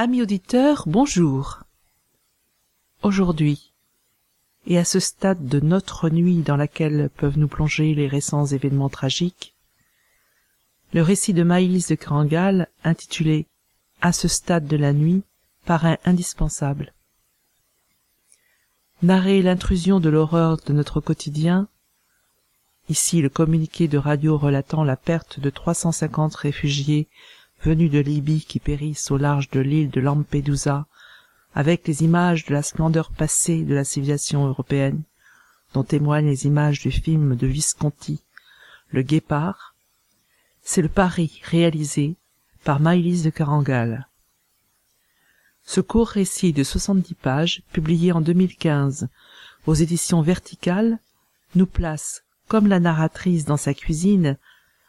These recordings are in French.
Amis auditeurs, bonjour. Aujourd'hui, et à ce stade de notre nuit dans laquelle peuvent nous plonger les récents événements tragiques, le récit de Maïlis de Krangal, intitulé À ce stade de la nuit, paraît indispensable. Narrer l'intrusion de l'horreur de notre quotidien, ici le communiqué de radio relatant la perte de 350 réfugiés venus de Libye qui périssent au large de l'île de Lampedusa, avec les images de la splendeur passée de la civilisation européenne, dont témoignent les images du film de Visconti, Le Guépard, c'est le pari réalisé par Maïlis de Carangal. Ce court récit de 70 pages, publié en 2015 aux éditions Verticales, nous place, comme la narratrice dans sa cuisine,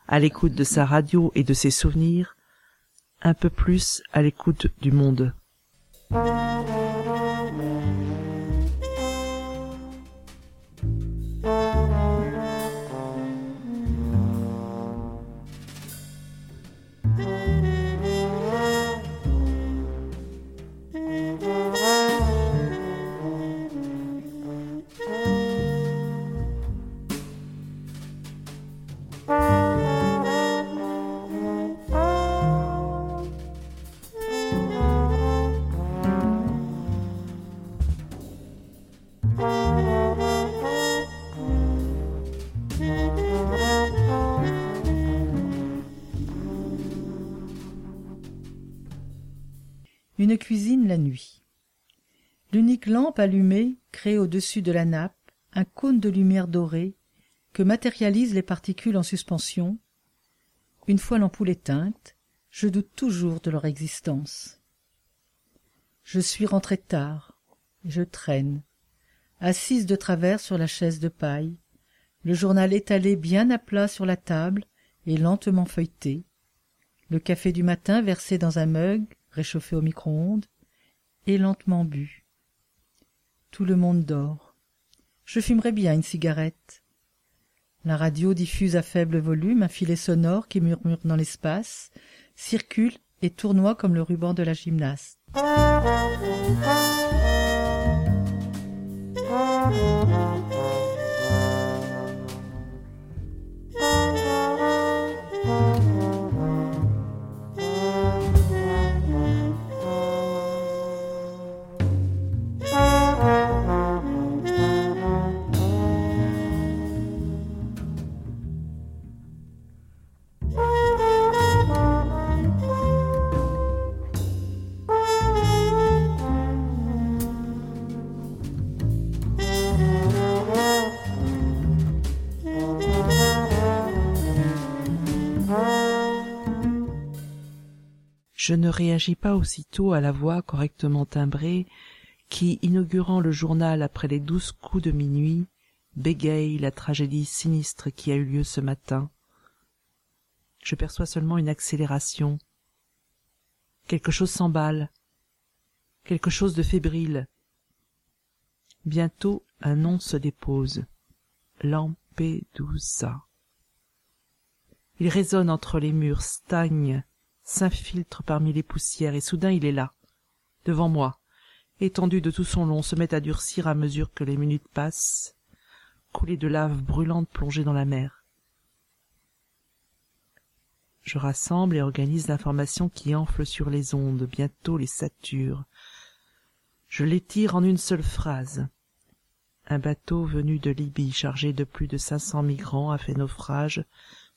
à l'écoute de sa radio et de ses souvenirs, un peu plus à l'écoute du monde. Cuisine la nuit. L'unique lampe allumée crée au-dessus de la nappe un cône de lumière dorée que matérialisent les particules en suspension. Une fois l'ampoule éteinte, je doute toujours de leur existence. Je suis rentré tard, je traîne, assise de travers sur la chaise de paille, le journal étalé bien à plat sur la table et lentement feuilleté, le café du matin versé dans un mug, réchauffé au micro-ondes, et lentement bu. Tout le monde dort. Je fumerais bien une cigarette. La radio diffuse à faible volume un filet sonore qui murmure dans l'espace, circule et tournoie comme le ruban de la gymnaste. Je ne réagis pas aussitôt à la voix correctement timbrée qui, inaugurant le journal après les douze coups de minuit, bégaye la tragédie sinistre qui a eu lieu ce matin. Je perçois seulement une accélération. Quelque chose s'emballe, quelque chose de fébrile. Bientôt un nom se dépose. Lampedusa. Il résonne entre les murs, stagne, s'infiltre parmi les poussières, et soudain il est là, devant moi, étendu de tout son long, se met à durcir à mesure que les minutes passent, coulé de lave brûlante plongée dans la mer. Je rassemble et organise l'information qui enfle sur les ondes, bientôt les sature. Je l'étire en une seule phrase. Un bateau venu de Libye chargé de plus de cinq cents migrants a fait naufrage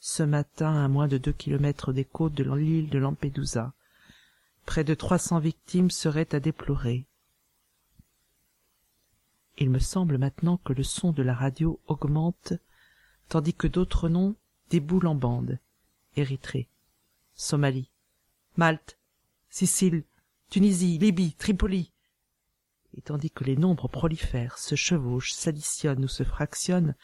ce matin à moins de deux kilomètres des côtes de l'île de Lampedusa. Près de trois cents victimes seraient à déplorer. Il me semble maintenant que le son de la radio augmente, tandis que d'autres noms déboulent en bande. Érythrée, Somalie, Malte, Sicile, Tunisie, Libye, Tripoli. Et tandis que les nombres prolifèrent, se chevauchent, s'additionnent ou se fractionnent,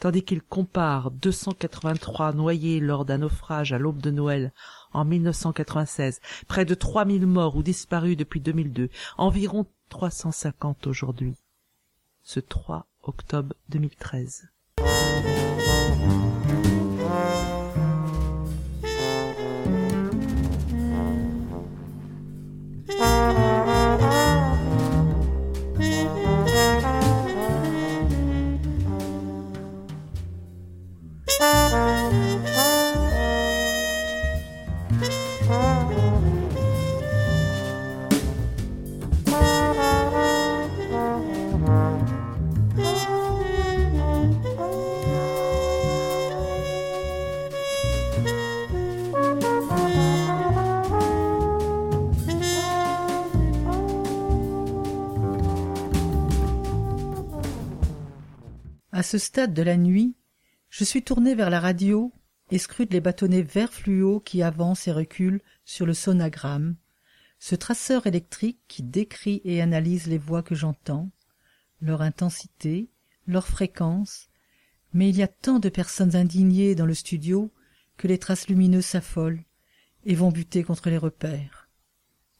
tandis qu'ils comparent 283 noyés lors d'un naufrage à l'aube de Noël en 1996, près de 3000 morts ou disparus depuis 2002, environ 350 aujourd'hui. Ce 3 octobre 2013. Ce stade de la nuit, je suis tourné vers la radio et scrute les bâtonnets vert fluo qui avancent et reculent sur le sonagramme, ce traceur électrique qui décrit et analyse les voix que j'entends, leur intensité, leur fréquence, mais il y a tant de personnes indignées dans le studio que les traces lumineuses s'affolent et vont buter contre les repères.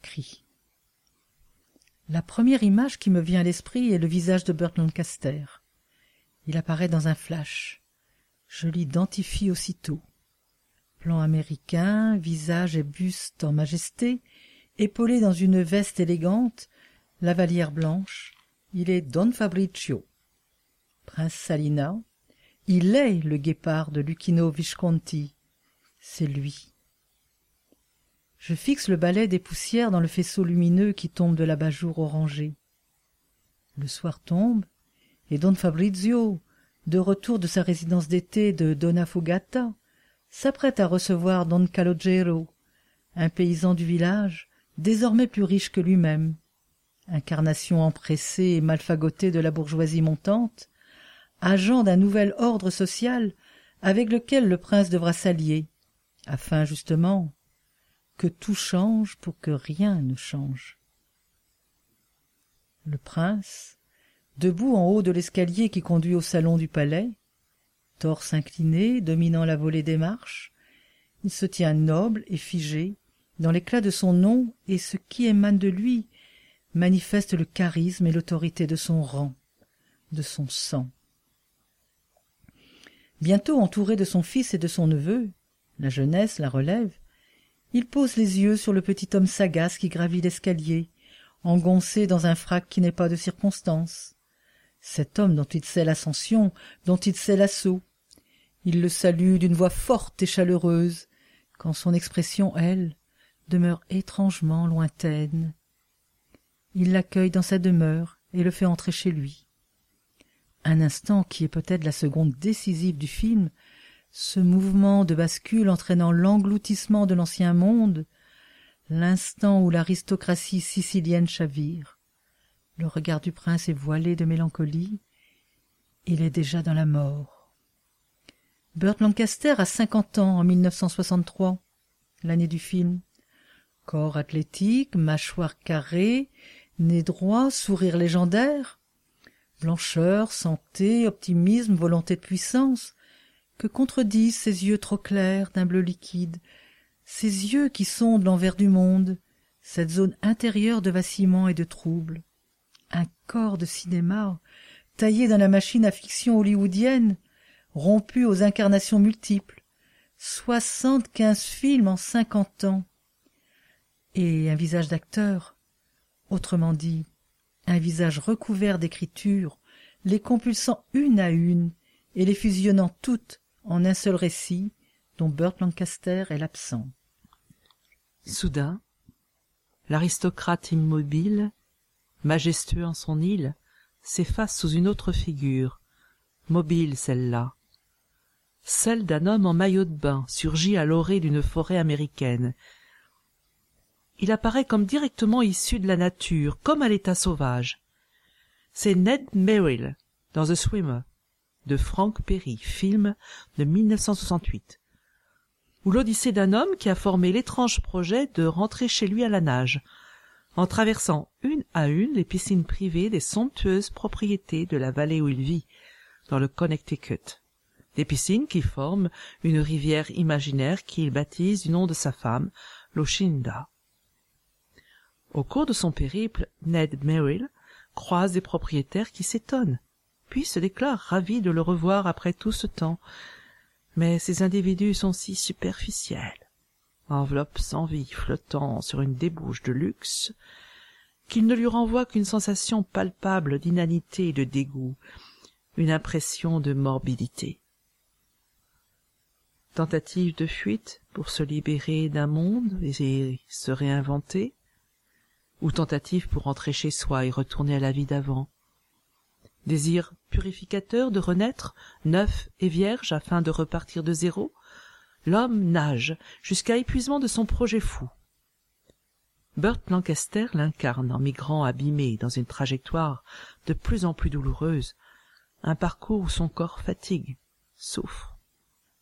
Cri. La première image qui me vient à l'esprit est le visage de Burt Lancaster. Il apparaît dans un flash. Je l'identifie aussitôt. Plan américain, visage et buste en majesté, épaulé dans une veste élégante, lavalière blanche, il est Don Fabricio. Prince Salina, il est le guépard de Lucchino Visconti. C'est lui. Je fixe le balai des poussières dans le faisceau lumineux qui tombe de l'abat-jour orangé. Le soir tombe, et Don Fabrizio, de retour de sa résidence d'été de Donna Fogata, s'apprête à recevoir Don Calogero, un paysan du village, désormais plus riche que lui-même, incarnation empressée et malfagotée de la bourgeoisie montante, agent d'un nouvel ordre social avec lequel le prince devra s'allier, afin justement que tout change pour que rien ne change. Le prince, debout en haut de l'escalier qui conduit au salon du palais, torse incliné, dominant la volée des marches, il se tient noble et figé, dans l'éclat de son nom et ce qui émane de lui manifeste le charisme et l'autorité de son rang, de son sang. Bientôt entouré de son fils et de son neveu, la jeunesse la relève, il pose les yeux sur le petit homme sagace qui gravit l'escalier, engoncé dans un frac qui n'est pas de circonstance. Cet homme dont il sait l'ascension, dont il sait l'assaut. Il le salue d'une voix forte et chaleureuse, quand son expression, elle, demeure étrangement lointaine. Il l'accueille dans sa demeure et le fait entrer chez lui. Un instant qui est peut-être la seconde décisive du film, ce mouvement de bascule entraînant l'engloutissement de l'ancien monde, l'instant où l'aristocratie sicilienne chavire. Le regard du prince est voilé de mélancolie. Il est déjà dans la mort. Burt Lancaster a cinquante ans en 1963, l'année du film. Corps athlétique, mâchoire carrée, nez droit, sourire légendaire. Blancheur, santé, optimisme, volonté de puissance, que contredisent ces yeux trop clairs d'un bleu liquide, ces yeux qui sondent l'envers du monde, cette zone intérieure de vacillement et de trouble un corps de cinéma, taillé dans la machine à fiction hollywoodienne, rompu aux incarnations multiples, soixante-quinze films en cinquante ans, et un visage d'acteur, autrement dit, un visage recouvert d'écriture, les compulsant une à une et les fusionnant toutes en un seul récit, dont Burt Lancaster est l'absent. Soudain, l'aristocrate immobile, majestueux en son île, s'efface sous une autre figure, mobile celle-là, celle d'un homme en maillot de bain surgit à l'orée d'une forêt américaine. Il apparaît comme directement issu de la nature, comme à l'état sauvage. C'est Ned Merrill, dans The Swimmer, de Frank Perry, film de 1968, ou l'odyssée d'un homme qui a formé l'étrange projet de rentrer chez lui à la nage, en traversant une à une les piscines privées des somptueuses propriétés de la vallée où il vit, dans le Connecticut. Des piscines qui forment une rivière imaginaire qu'il baptise du nom de sa femme, l'Oshinda. Au cours de son périple, Ned Merrill croise des propriétaires qui s'étonnent, puis se déclarent ravis de le revoir après tout ce temps. Mais ces individus sont si superficiels, enveloppes sans vie flottant sur une débouche de luxe, qu'ils ne lui renvoient qu'une sensation palpable d'inanité et de dégoût, une impression de morbidité. Tentative de fuite pour se libérer d'un monde et se réinventer, ou tentative pour rentrer chez soi et retourner à la vie d'avant. Désir purificateur de renaître, neuf et vierge afin de repartir de zéro, l'homme nage jusqu'à épuisement de son projet fou. Burt Lancaster l'incarne en migrant abîmé dans une trajectoire de plus en plus douloureuse, un parcours où son corps fatigue, souffre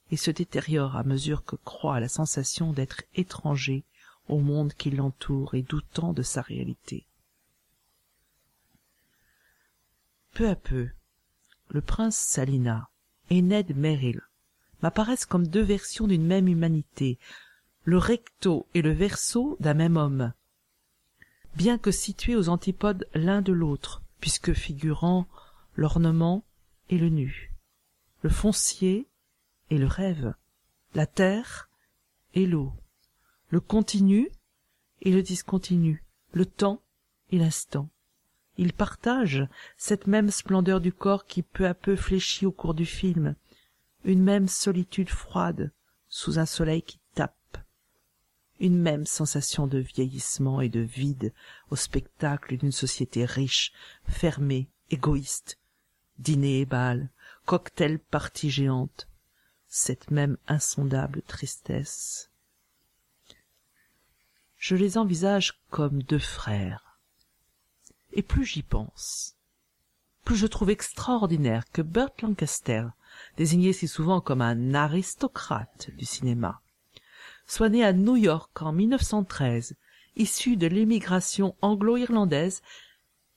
et se détériore à mesure que croît la sensation d'être étranger au monde qui l'entoure et doutant de sa réalité. Peu à peu, le prince Salina et Ned m'apparaissent comme deux versions d'une même humanité, le recto et le verso d'un même homme, bien que situés aux antipodes l'un de l'autre, puisque figurant l'ornement et le nu, le foncier et le rêve, la terre et l'eau, le continu et le discontinu, le temps et l'instant. Ils partagent cette même splendeur du corps qui peu à peu fléchit au cours du film, une même solitude froide sous un soleil qui tape, une même sensation de vieillissement et de vide au spectacle d'une société riche, fermée, égoïste, dîner et bal, cocktail partie géante, cette même insondable tristesse. Je les envisage comme deux frères. Et plus j'y pense, plus je trouve extraordinaire que Burt Lancaster, désigné si souvent comme un aristocrate du cinéma, soit né à New York en 1913, issu de l'émigration anglo-irlandaise,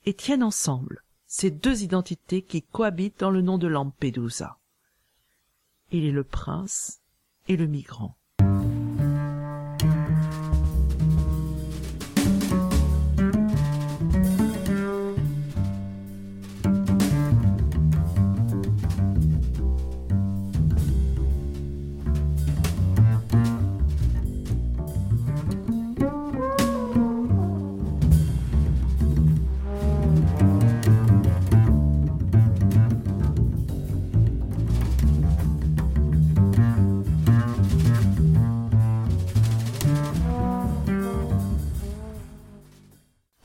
et tienne ensemble ces deux identités qui cohabitent dans le nom de Lampedusa. Il est le prince et le migrant.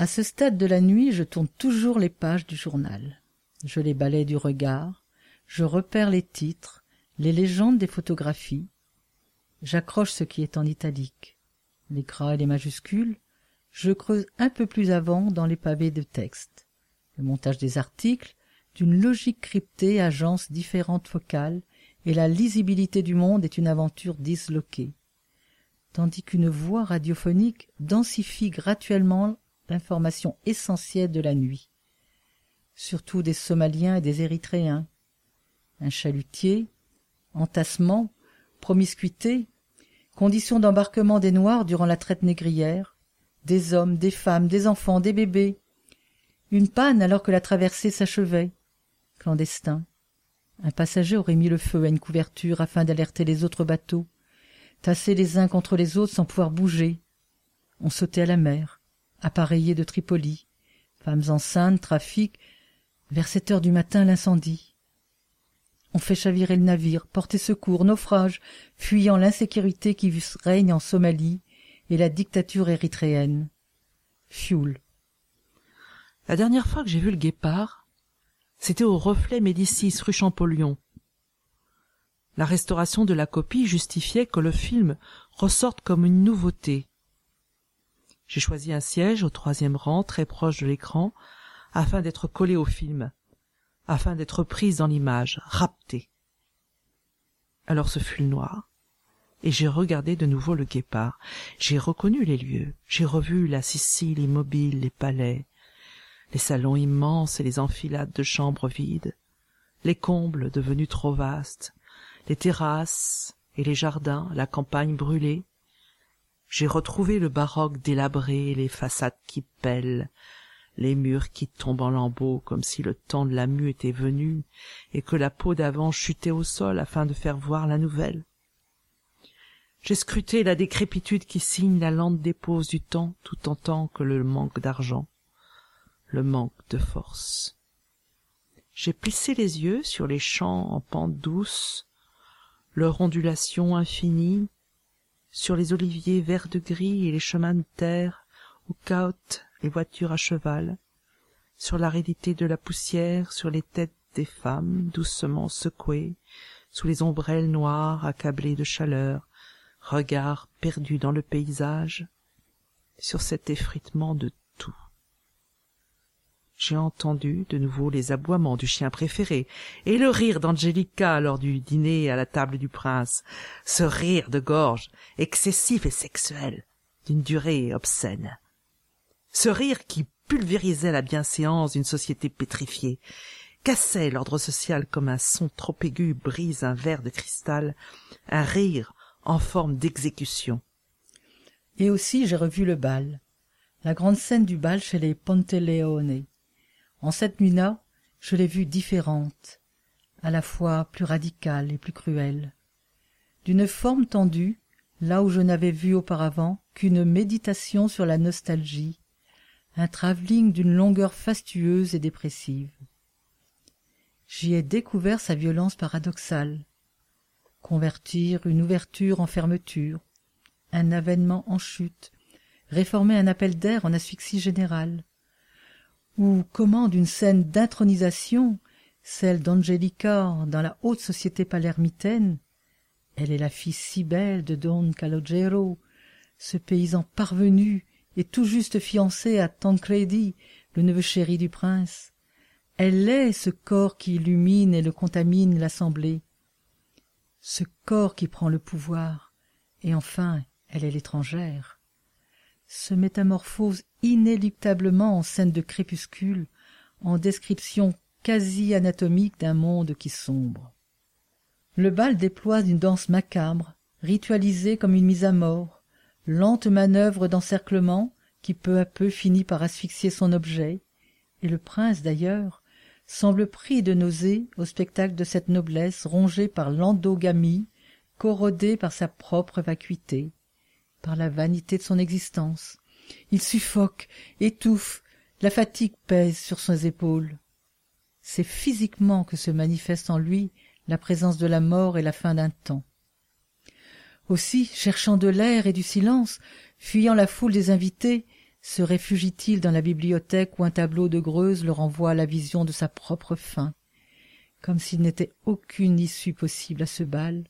À ce stade de la nuit, je tourne toujours les pages du journal. Je les balaie du regard, je repère les titres, les légendes des photographies. J'accroche ce qui est en italique. Les gras et les majuscules, je creuse un peu plus avant dans les pavés de texte. Le montage des articles, d'une logique cryptée agence différentes focales, et la lisibilité du monde est une aventure disloquée. Tandis qu'une voix radiophonique densifie graduellement l'information essentielle de la nuit, surtout des Somaliens et des Érythréens. Un chalutier, entassement, promiscuité, conditions d'embarquement des Noirs durant la traite négrière, des hommes, des femmes, des enfants, des bébés, une panne alors que la traversée s'achevait, clandestin. Un passager aurait mis le feu à une couverture afin d'alerter les autres bateaux, tassés les uns contre les autres sans pouvoir bouger. On sautait à la mer, appareillés de Tripoli, femmes enceintes, trafic, vers sept heures du matin l'incendie. On fait chavirer le navire, porter secours, naufrage, fuyant l'insécurité qui règne en Somalie et la dictature érythréenne. Fioul. La dernière fois que j'ai vu le guépard, c'était au reflet Médicis rue Champollion. La restauration de la copie justifiait que le film ressorte comme une nouveauté. J'ai choisi un siège au troisième rang, très proche de l'écran, afin d'être collé au film, afin d'être prise dans l'image, raptée. Alors ce fut le noir, et j'ai regardé de nouveau le guépard. J'ai reconnu les lieux, j'ai revu la Sicile immobile, les palais, les salons immenses et les enfilades de chambres vides, les combles devenus trop vastes, les terrasses et les jardins, la campagne brûlée. J'ai retrouvé le baroque délabré, les façades qui pèlent, les murs qui tombent en lambeaux comme si le temps de la mue était venu et que la peau d'avant chutait au sol afin de faire voir la nouvelle. J'ai scruté la décrépitude qui signe la lente dépose du temps tout en tant que le manque d'argent, le manque de force. J'ai plissé les yeux sur les champs en pente douce, leur ondulation infinie, sur les oliviers verts de gris et les chemins de terre où cahotent les voitures à cheval, sur l'aridité de la poussière, sur les têtes des femmes doucement secouées, sous les ombrelles noires accablées de chaleur, regards perdus dans le paysage, sur cet effritement de. J'ai entendu de nouveau les aboiements du chien préféré et le rire d'Angelica lors du dîner à la table du prince, ce rire de gorge excessif et sexuel d'une durée obscène. Ce rire qui pulvérisait la bienséance d'une société pétrifiée, cassait l'ordre social comme un son trop aigu brise un verre de cristal, un rire en forme d'exécution. Et aussi j'ai revu le bal, la grande scène du bal chez les Ponteleone. En cette nuit-là, je l'ai vue différente, à la fois plus radicale et plus cruelle. D'une forme tendue, là où je n'avais vu auparavant qu'une méditation sur la nostalgie, un travelling d'une longueur fastueuse et dépressive. J'y ai découvert sa violence paradoxale. Convertir une ouverture en fermeture, un avènement en chute, réformer un appel d'air en asphyxie générale, ou comment d'une scène d'intronisation, celle d'Angelica dans la haute société palermitaine, elle est la fille si belle de Don Calogero, ce paysan parvenu et tout juste fiancé à Tancredi, le neveu chéri du prince. Elle est ce corps qui illumine et le contamine l'assemblée, ce corps qui prend le pouvoir, et enfin elle est l'étrangère, se métamorphose inéluctablement en scène de crépuscule, en description quasi anatomique d'un monde qui sombre. Le bal déploie une danse macabre, ritualisée comme une mise à mort, lente manœuvre d'encerclement qui peu à peu finit par asphyxier son objet, et le prince d'ailleurs semble pris de nausée au spectacle de cette noblesse rongée par l'endogamie, corrodée par sa propre vacuité, par la vanité de son existence. Il suffoque, étouffe, la fatigue pèse sur ses épaules. C'est physiquement que se manifeste en lui la présence de la mort et la fin d'un temps. Aussi, cherchant de l'air et du silence, fuyant la foule des invités, se réfugie-t-il dans la bibliothèque où un tableau de Greuze le renvoie à la vision de sa propre fin, comme s'il n'était aucune issue possible à ce bal,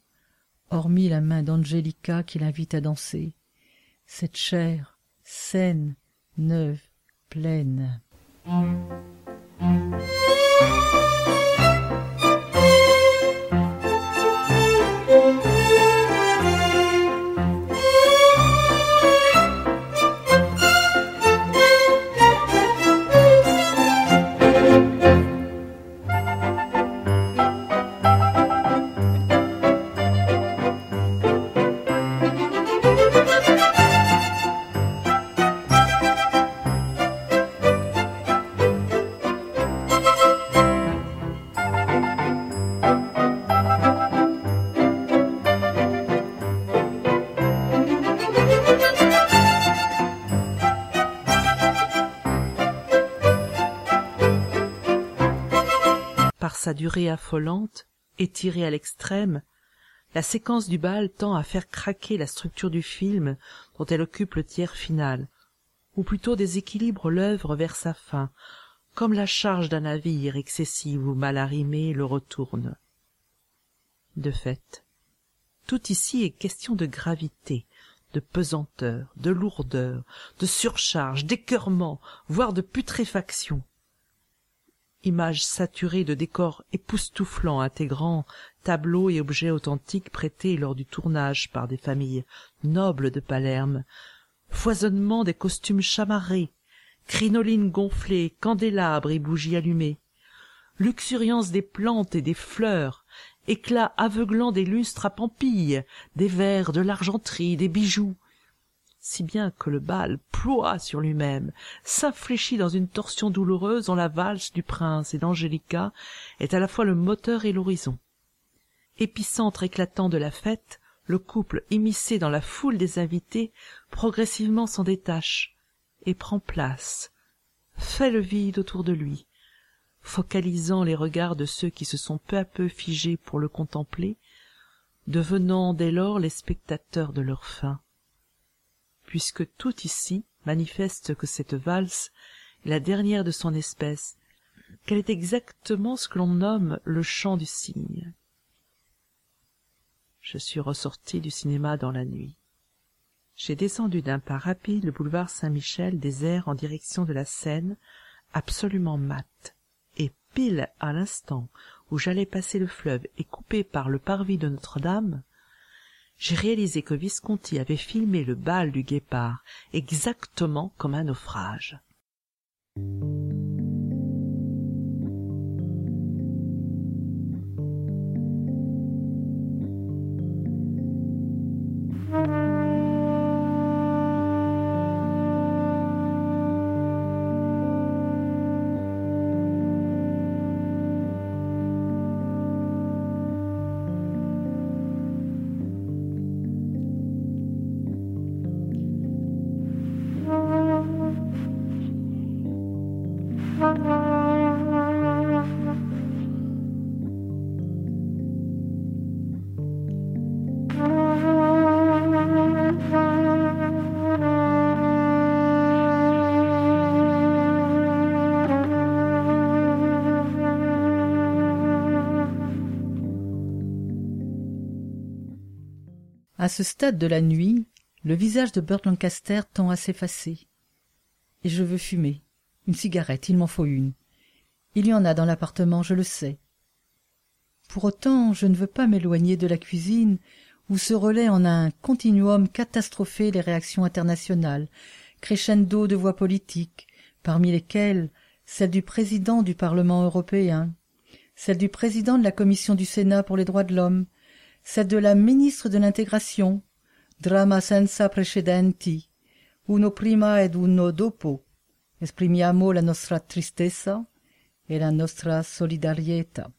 hormis la main d'Angelica qui l'invite à danser, cette chair saine, neuve, pleine. Durée affolante, Étirée à l'extrême, la séquence du bal tend à faire craquer la structure du film dont elle occupe le tiers final, ou plutôt déséquilibre l'œuvre vers sa fin, comme la charge d'un navire excessive ou mal arrimée le retourne. De fait, tout ici est question de gravité, de pesanteur, de lourdeur, de surcharge, d'écœurement, voire de putréfaction. Images saturées de décors époustouflants intégrant tableaux et objets authentiques prêtés lors du tournage par des familles nobles de Palerme, foisonnement des costumes chamarrés, crinolines gonflées, candélabres et bougies allumées, luxuriance des plantes et des fleurs, éclat aveuglant des lustres à pampilles, des verres, de l'argenterie, des bijoux, si bien que le bal ploie sur lui-même, s'infléchit dans une torsion douloureuse dont la valse du prince et d'Angélica est à la fois le moteur et l'horizon. Épicentre éclatant de la fête, le couple immiscé dans la foule des invités progressivement s'en détache et prend place, fait le vide autour de lui, focalisant les regards de ceux qui se sont peu à peu figés pour le contempler, devenant dès lors les spectateurs de leur fin. Puisque tout ici manifeste que cette valse est la dernière de son espèce, qu'elle est exactement ce que l'on nomme le chant du cygne. Je suis ressorti du cinéma dans la nuit. J'ai descendu d'un pas rapide le boulevard Saint-Michel désert en direction de la Seine, absolument mate pile à l'instant où j'allais passer le fleuve et coupé par le parvis de Notre-Dame, j'ai réalisé que Visconti avait filmé le bal du guépard exactement comme un naufrage. À ce stade de la nuit, le visage de Burt Lancaster tend à s'effacer. Et je veux fumer. Une cigarette, il m'en faut une. Il y en a dans l'appartement, je le sais. Pour autant, je ne veux pas m'éloigner de la cuisine, où se relaient en un continuum catastrophé les réactions internationales, crescendo de voix politiques, parmi lesquelles celle du président du Parlement européen, celle du président de la Commission du Sénat pour les droits de l'homme, celle de la ministre de l'intégration, drama senza precedenti, uno prima ed uno dopo. Esprimiamo la nostra tristezza et la nostra solidarietà.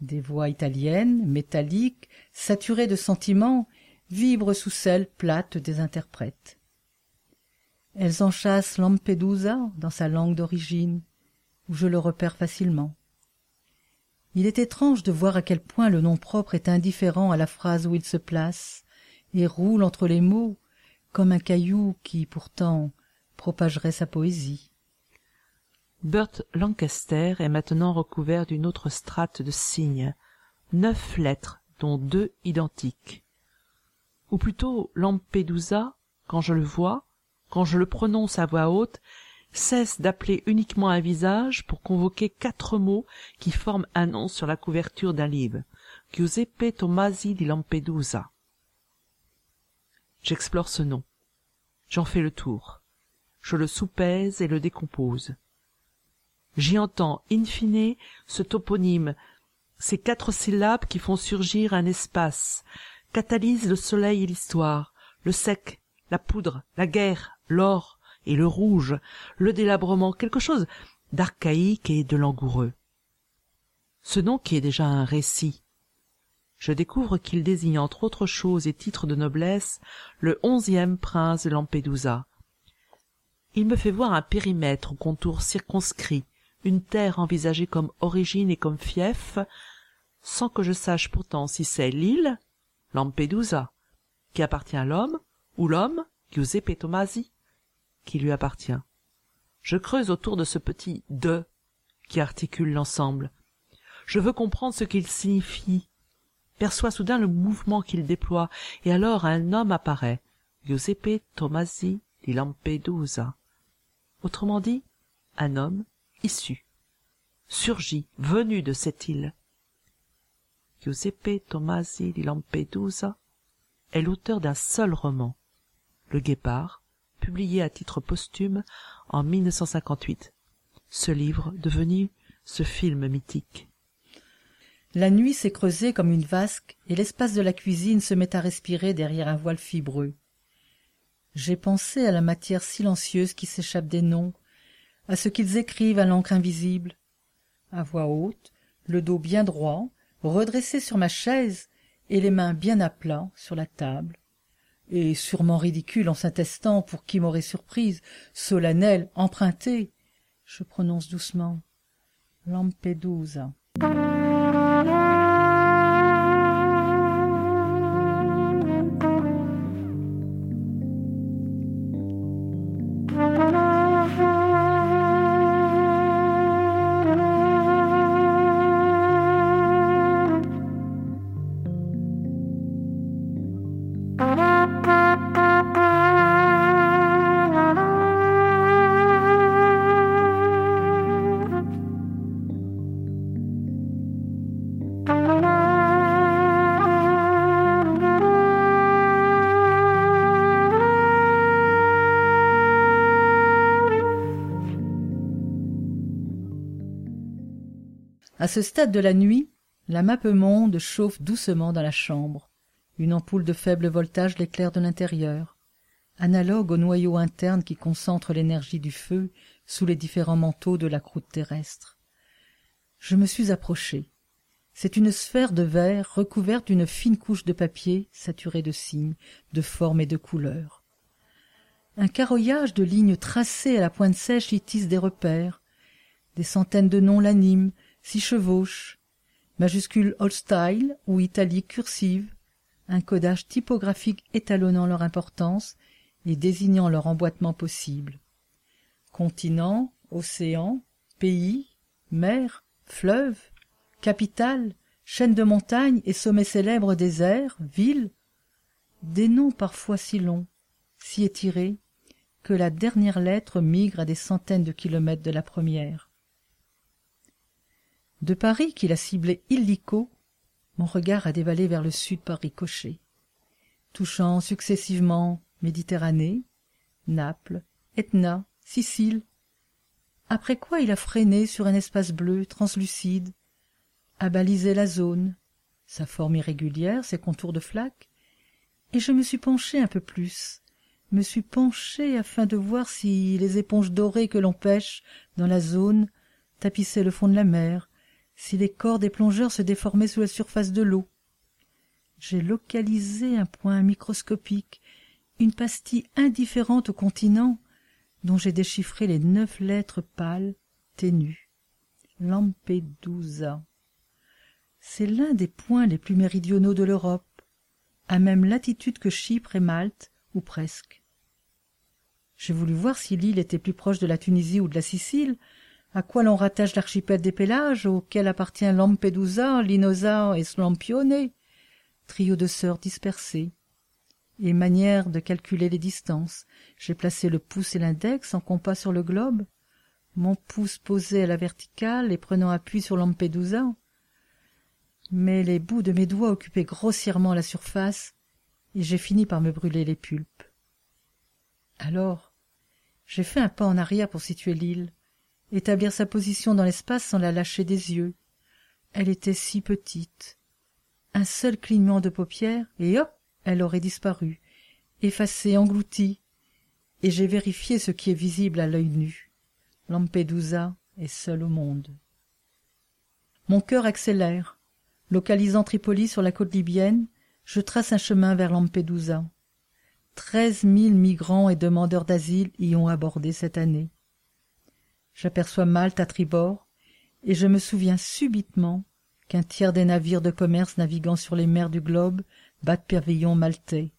Des voix italiennes, métalliques, saturées de sentiments, vibrent sous celles plates des interprètes. Elles enchâssent Lampedusa dans sa langue d'origine, où je le repère facilement. Il est étrange de voir à quel point le nom propre est indifférent à la phrase où il se place, et roule entre les mots, comme un caillou qui, pourtant, propagerait sa poésie. Burt Lancaster est maintenant recouvert d'une autre strate de signes, neuf lettres, dont deux identiques. Ou plutôt Lampedusa, quand je le vois, quand je le prononce à voix haute, cesse d'appeler uniquement un visage pour convoquer quatre mots qui forment un nom sur la couverture d'un livre. Giuseppe Tomasi di Lampedusa. J'explore ce nom. J'en fais le tour. Je le soupèse et le décompose. J'y entends, in fine, ce toponyme, ces quatre syllabes qui font surgir un espace, catalysent le soleil et l'histoire, le sec, la poudre, la guerre, l'or, et le rouge, le délabrement, quelque chose d'archaïque et de langoureux. Ce nom qui est déjà un récit. Je découvre qu'il désigne entre autres choses et titres de noblesse le onzième prince de Lampedusa. Il me fait voir un périmètre aux contours circonscrits, une terre envisagée comme origine et comme fief, sans que je sache pourtant si c'est l'île, Lampedusa, qui appartient à l'homme, ou l'homme, Giuseppe Tomasi, qui lui appartient. Je creuse autour de ce petit de qui articule l'ensemble. Je veux comprendre ce qu'il signifie, perçois soudain le mouvement qu'il déploie, et alors un homme apparaît, Giuseppe Tomasi di Lampedusa. Autrement dit, un homme issu, surgi, venu de cette île. Giuseppe Tomasi di Lampedusa est l'auteur d'un seul roman, Le Guépard, publié à titre posthume en 1958. Ce livre devenu ce film mythique. La nuit s'est creusée comme une vasque et l'espace de la cuisine se met à respirer derrière un voile fibreux. J'ai pensé à la matière silencieuse qui s'échappe des noms, à ce qu'ils écrivent à l'encre invisible. À voix haute, le dos bien droit, redressé sur ma chaise et les mains bien à plat sur la table, et sûrement ridicule en s'intestant pour qui m'aurait surprise, solennel, emprunté, je prononce doucement Lampedusa. Ce stade de la nuit, la mappemonde chauffe doucement dans la chambre. Une ampoule de faible voltage l'éclaire de l'intérieur, analogue au noyau interne qui concentre l'énergie du feu sous les différents manteaux de la croûte terrestre. Je me suis approché. C'est une sphère de verre recouverte d'une fine couche de papier saturée de signes, de formes et de couleurs. Un carroyage de lignes tracées à la pointe sèche y tisse des repères. Des centaines de noms l'animent, s'y chevauchent, majuscules old-style ou italiques cursives, un codage typographique étalonnant leur importance et désignant leur emboîtement possible. Continent, océan, pays, mer, fleuve, capitale, chaîne de montagnes et sommets célèbres déserts, villes, des noms parfois si longs, si étirés, que la dernière lettre migre à des centaines de kilomètres de la première. De Paris qu'il a ciblé illico, mon regard a dévalé vers le sud par ricochet, touchant successivement Méditerranée, Naples, Etna, Sicile, après quoi il a freiné sur un espace bleu translucide, a balisé la zone, sa forme irrégulière, ses contours de flaque, et je me suis penché un peu plus, me suis penché afin de voir si les éponges dorées que l'on pêche dans la zone tapissaient le fond de la mer, si les corps des plongeurs se déformaient sous la surface de l'eau. J'ai localisé un point microscopique, une pastille indifférente au continent, dont j'ai déchiffré les neuf lettres pâles, ténues. Lampedusa. C'est l'un des points les plus méridionaux de l'Europe, à même latitude que Chypre et Malte, ou presque. J'ai voulu voir si l'île était plus proche de la Tunisie ou de la Sicile, à quoi l'on rattache l'archipel des Pélages, auquel appartient Lampedusa, Linosa et Slampione, trio de sœurs dispersées. Et manière de calculer les distances. J'ai placé le pouce et l'index en compas sur le globe, mon pouce posé à la verticale et prenant appui sur Lampedusa. Mais les bouts de mes doigts occupaient grossièrement la surface, et j'ai fini par me brûler les pulpes. Alors, j'ai fait un pas en arrière pour situer l'île, établir sa position dans l'espace sans la lâcher des yeux. Elle était si petite. Un seul clignement de paupières, et hop, elle aurait disparu, effacée, engloutie, et j'ai vérifié ce qui est visible à l'œil nu. Lampedusa est seule au monde. Mon cœur accélère. Localisant Tripoli sur la côte libyenne, je trace un chemin vers Lampedusa. Treize mille migrants et demandeurs d'asile y ont abordé cette année. J'aperçois Malte à tribord, et je me souviens subitement qu'un tiers des navires de commerce naviguant sur les mers du globe battent pavillon maltais.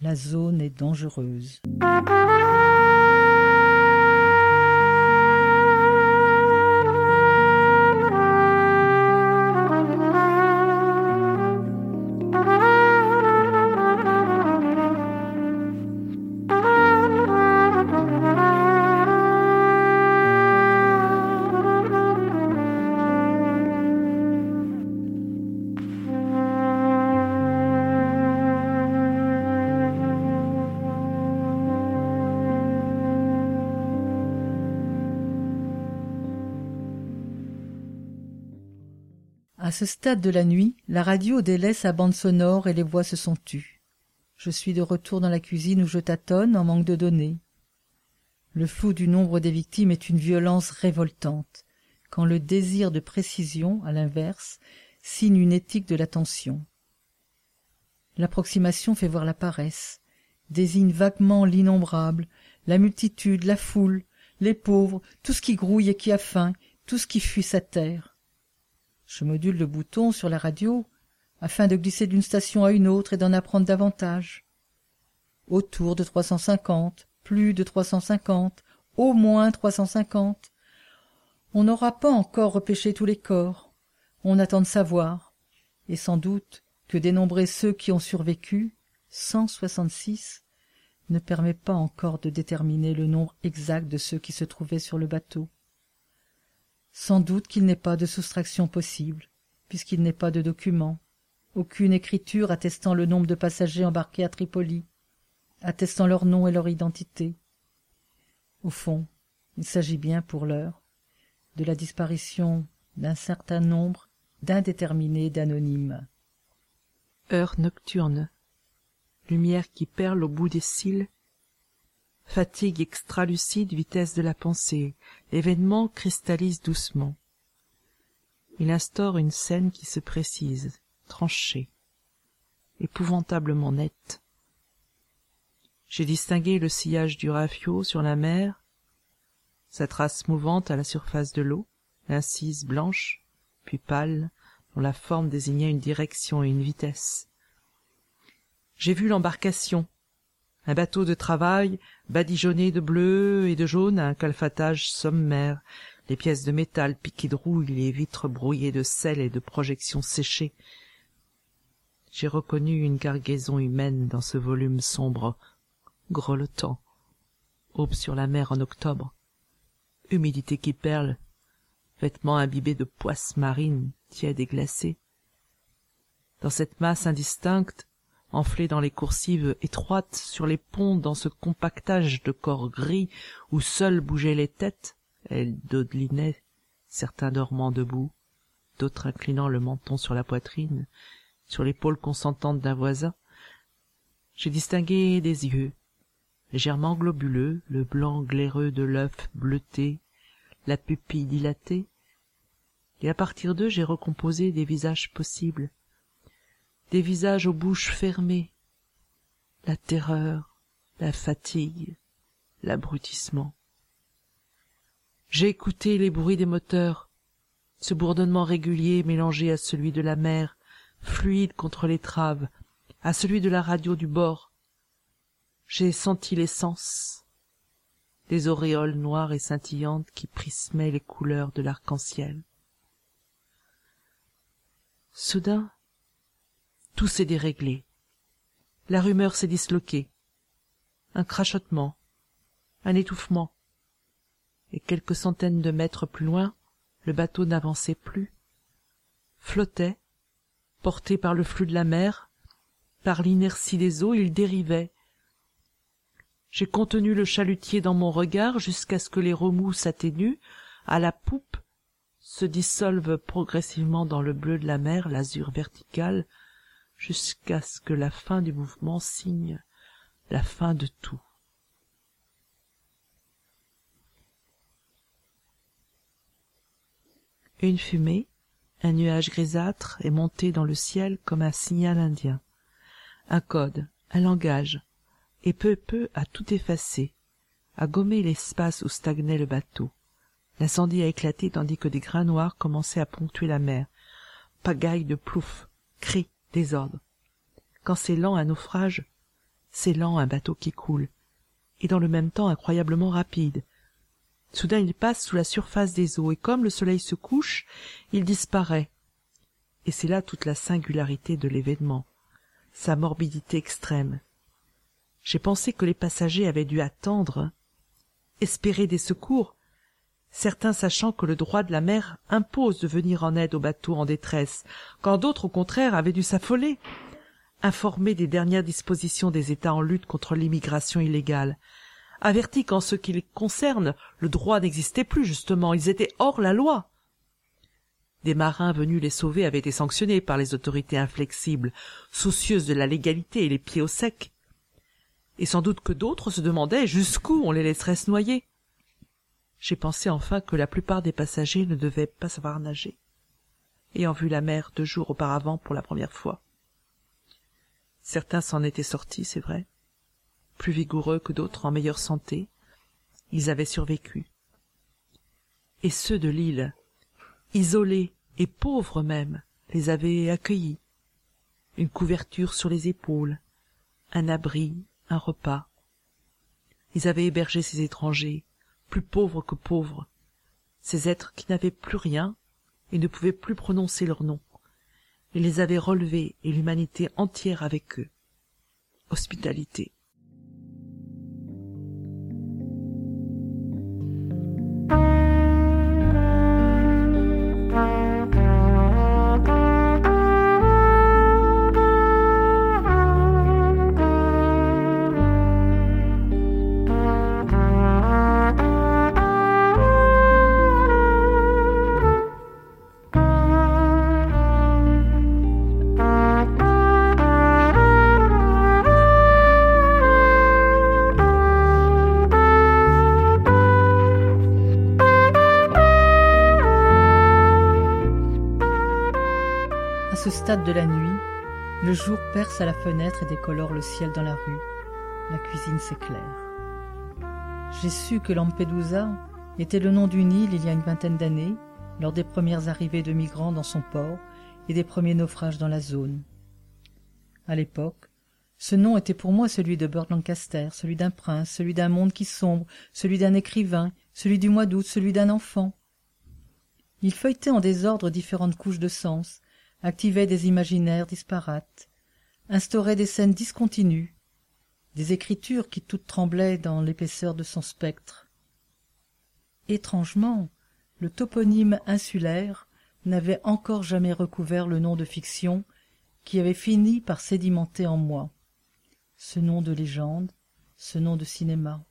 La zone est dangereuse. Stade de la nuit, la radio délaisse sa bande sonore et les voix se sont tues. Je suis de retour dans la cuisine où je tâtonne en manque de données. Le flou du nombre des victimes est une violence révoltante, quand le désir de précision, à l'inverse, signe une éthique de l'attention. L'approximation fait voir la paresse, désigne vaguement l'innombrable, la multitude, la foule, les pauvres, tout ce qui grouille et qui a faim, tout ce qui fuit sa terre. Je module le bouton sur la radio afin de glisser d'une station à une autre et d'en apprendre davantage. Autour de 350, plus de 350, au moins 350. On n'aura pas encore repêché tous les corps. On attend de savoir. Et sans doute que dénombrer ceux qui ont survécu, 166, ne permet pas encore de déterminer le nombre exact de ceux qui se trouvaient sur le bateau. Sans doute qu'il n'est pas de soustraction possible, puisqu'il n'est pas de document, aucune écriture attestant le nombre de passagers embarqués à Tripoli, attestant leur nom et leur identité. Au fond, il s'agit bien pour l'heure de la disparition d'un certain nombre d'indéterminés d'anonymes. Heure nocturne. Lumière qui perle au bout des cils Fatigue extralucide, vitesse de la pensée, l'événement cristallise doucement. Il instaure une scène qui se précise, tranchée, épouvantablement nette. J'ai distingué le sillage du rafio sur la mer, sa trace mouvante à la surface de l'eau, l'incise blanche, puis pâle, dont la forme désignait une direction et une vitesse. J'ai vu l'embarcation, un bateau de travail badigeonné de bleu et de jaune à un calfatage sommaire, les pièces de métal piquées de rouille, les vitres brouillées de sel et de projections séchées. J'ai reconnu une cargaison humaine dans ce volume sombre, grelottant, aube sur la mer en octobre, humidité qui perle, vêtements imbibés de poisse marine, tiède et glacée. Dans cette masse indistincte, enflée dans les coursives étroites, sur les ponts, dans ce compactage de corps gris où seules bougeaient les têtes, elles dodelinaient, certains dormant debout, d'autres inclinant le menton sur la poitrine, sur l'épaule consentante d'un voisin. J'ai distingué des yeux, légèrement globuleux, le blanc glaireux de l'œuf bleuté, la pupille dilatée, et à partir d'eux j'ai recomposé des visages possibles, des visages aux bouches fermées, la terreur, la fatigue, l'abrutissement. J'ai écouté les bruits des moteurs, ce bourdonnement régulier mélangé à celui de la mer, fluide contre l'étrave, à celui de la radio du bord. J'ai senti l'essence, des auréoles noires et scintillantes qui prismaient les couleurs de l'arc-en-ciel. Soudain, tout s'est déréglé. La rumeur s'est disloquée. Un crachotement, un étouffement. Et quelques centaines de mètres plus loin, le bateau n'avançait plus, flottait, porté par le flux de la mer, par l'inertie des eaux, il dérivait. J'ai contenu le chalutier dans mon regard jusqu'à ce que les remous s'atténuent, à la poupe se dissolvent progressivement dans le bleu de la mer l'azur vertical jusqu'à ce que la fin du mouvement signe la fin de tout. Une fumée, un nuage grisâtre est monté dans le ciel comme un signal indien. Un code, un langage, et peu peu à tout effacer, à gommer l'espace où stagnait le bateau. L'incendie a éclaté tandis que des grains noirs commençaient à ponctuer la mer. Pagaille de plouf, cris, désordre. Quand c'est lent un naufrage, c'est lent un bateau qui coule, et dans le même temps incroyablement rapide. Soudain il passe sous la surface des eaux, et comme le soleil se couche, il disparaît. Et c'est là toute la singularité de l'événement, sa morbidité extrême. J'ai pensé que les passagers avaient dû attendre, espérer des secours, certains sachant que le droit de la mer impose de venir en aide aux bateaux en détresse, quand d'autres au contraire avaient dû s'affoler, informés des dernières dispositions des États en lutte contre l'immigration illégale, avertis qu'en ce qui les concerne, le droit n'existait plus justement, ils étaient hors la loi. Des marins venus les sauver avaient été sanctionnés par les autorités inflexibles, soucieuses de la légalité et les pieds au sec. Et sans doute que d'autres se demandaient jusqu'où on les laisserait se noyer. J'ai pensé enfin que la plupart des passagers ne devaient pas savoir nager, ayant vu la mer deux jours auparavant pour la première fois. Certains s'en étaient sortis, c'est vrai, plus vigoureux que d'autres, en meilleure santé, ils avaient survécu. Et ceux de l'île, isolés et pauvres même, les avaient accueillis. Une couverture sur les épaules, un abri, un repas. Ils avaient hébergé ces étrangers, plus pauvres que pauvres, ces êtres qui n'avaient plus rien et ne pouvaient plus prononcer leur nom. Ils les avaient relevés et l'humanité entière avec eux. Hospitalité. Le jour perce à la fenêtre et décolore le ciel dans la rue. La cuisine s'éclaire. J'ai su que Lampedusa était le nom d'une île il y a une vingtaine d'années, lors des premières arrivées de migrants dans son port et des premiers naufrages dans la zone. À l'époque, ce nom était pour moi celui de Burt Lancaster, celui d'un prince, celui d'un monde qui sombre, celui d'un écrivain, celui du mois d'août, celui d'un enfant. Il feuilletait en désordre différentes couches de sens, activait des imaginaires disparates, instaurait des scènes discontinues, des écritures qui toutes tremblaient dans l'épaisseur de son spectre. Étrangement, le toponyme insulaire n'avait encore jamais recouvert le nom de fiction qui avait fini par sédimenter en moi. Ce nom de légende, ce nom de cinéma.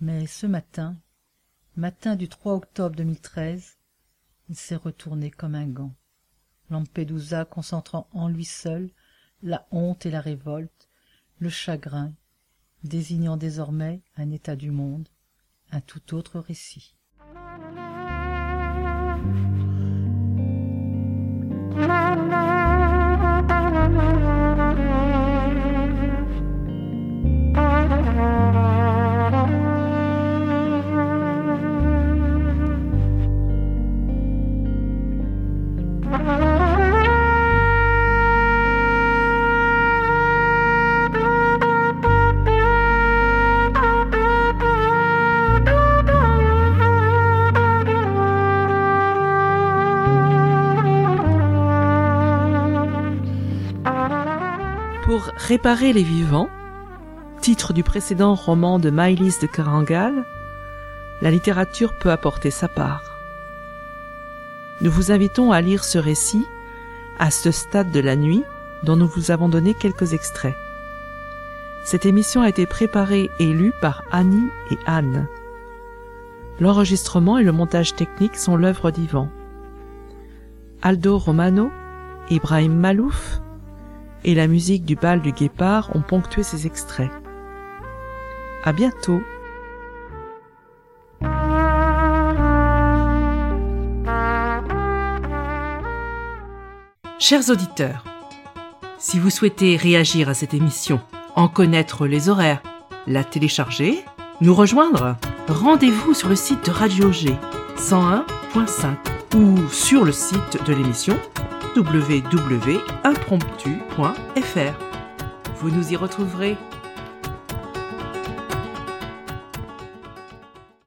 Mais ce matin, matin du 3 octobre 2013, il s'est retourné comme un gant. Lampedusa concentrant en lui seul la honte et la révolte, le chagrin, désignant désormais un état du monde, un tout autre récit. Réparer les vivants, titre du précédent roman de Maïlis de Carangal, la littérature peut apporter sa part. Nous vous invitons à lire ce récit à ce stade de la nuit dont nous vous avons donné quelques extraits. Cette émission a été préparée et lue par Annie et Anne. L'enregistrement et le montage technique sont l'œuvre d'Ivan. Aldo Romano, Ibrahim Malouf et la musique du bal du guépard ont ponctué ces extraits. À bientôt! Chers auditeurs, si vous souhaitez réagir à cette émission, en connaître les horaires, la télécharger, nous rejoindre, rendez-vous sur le site de Radio G 101.5 ou sur le site de l'émission www.impromptu.fr. Vous nous y retrouverez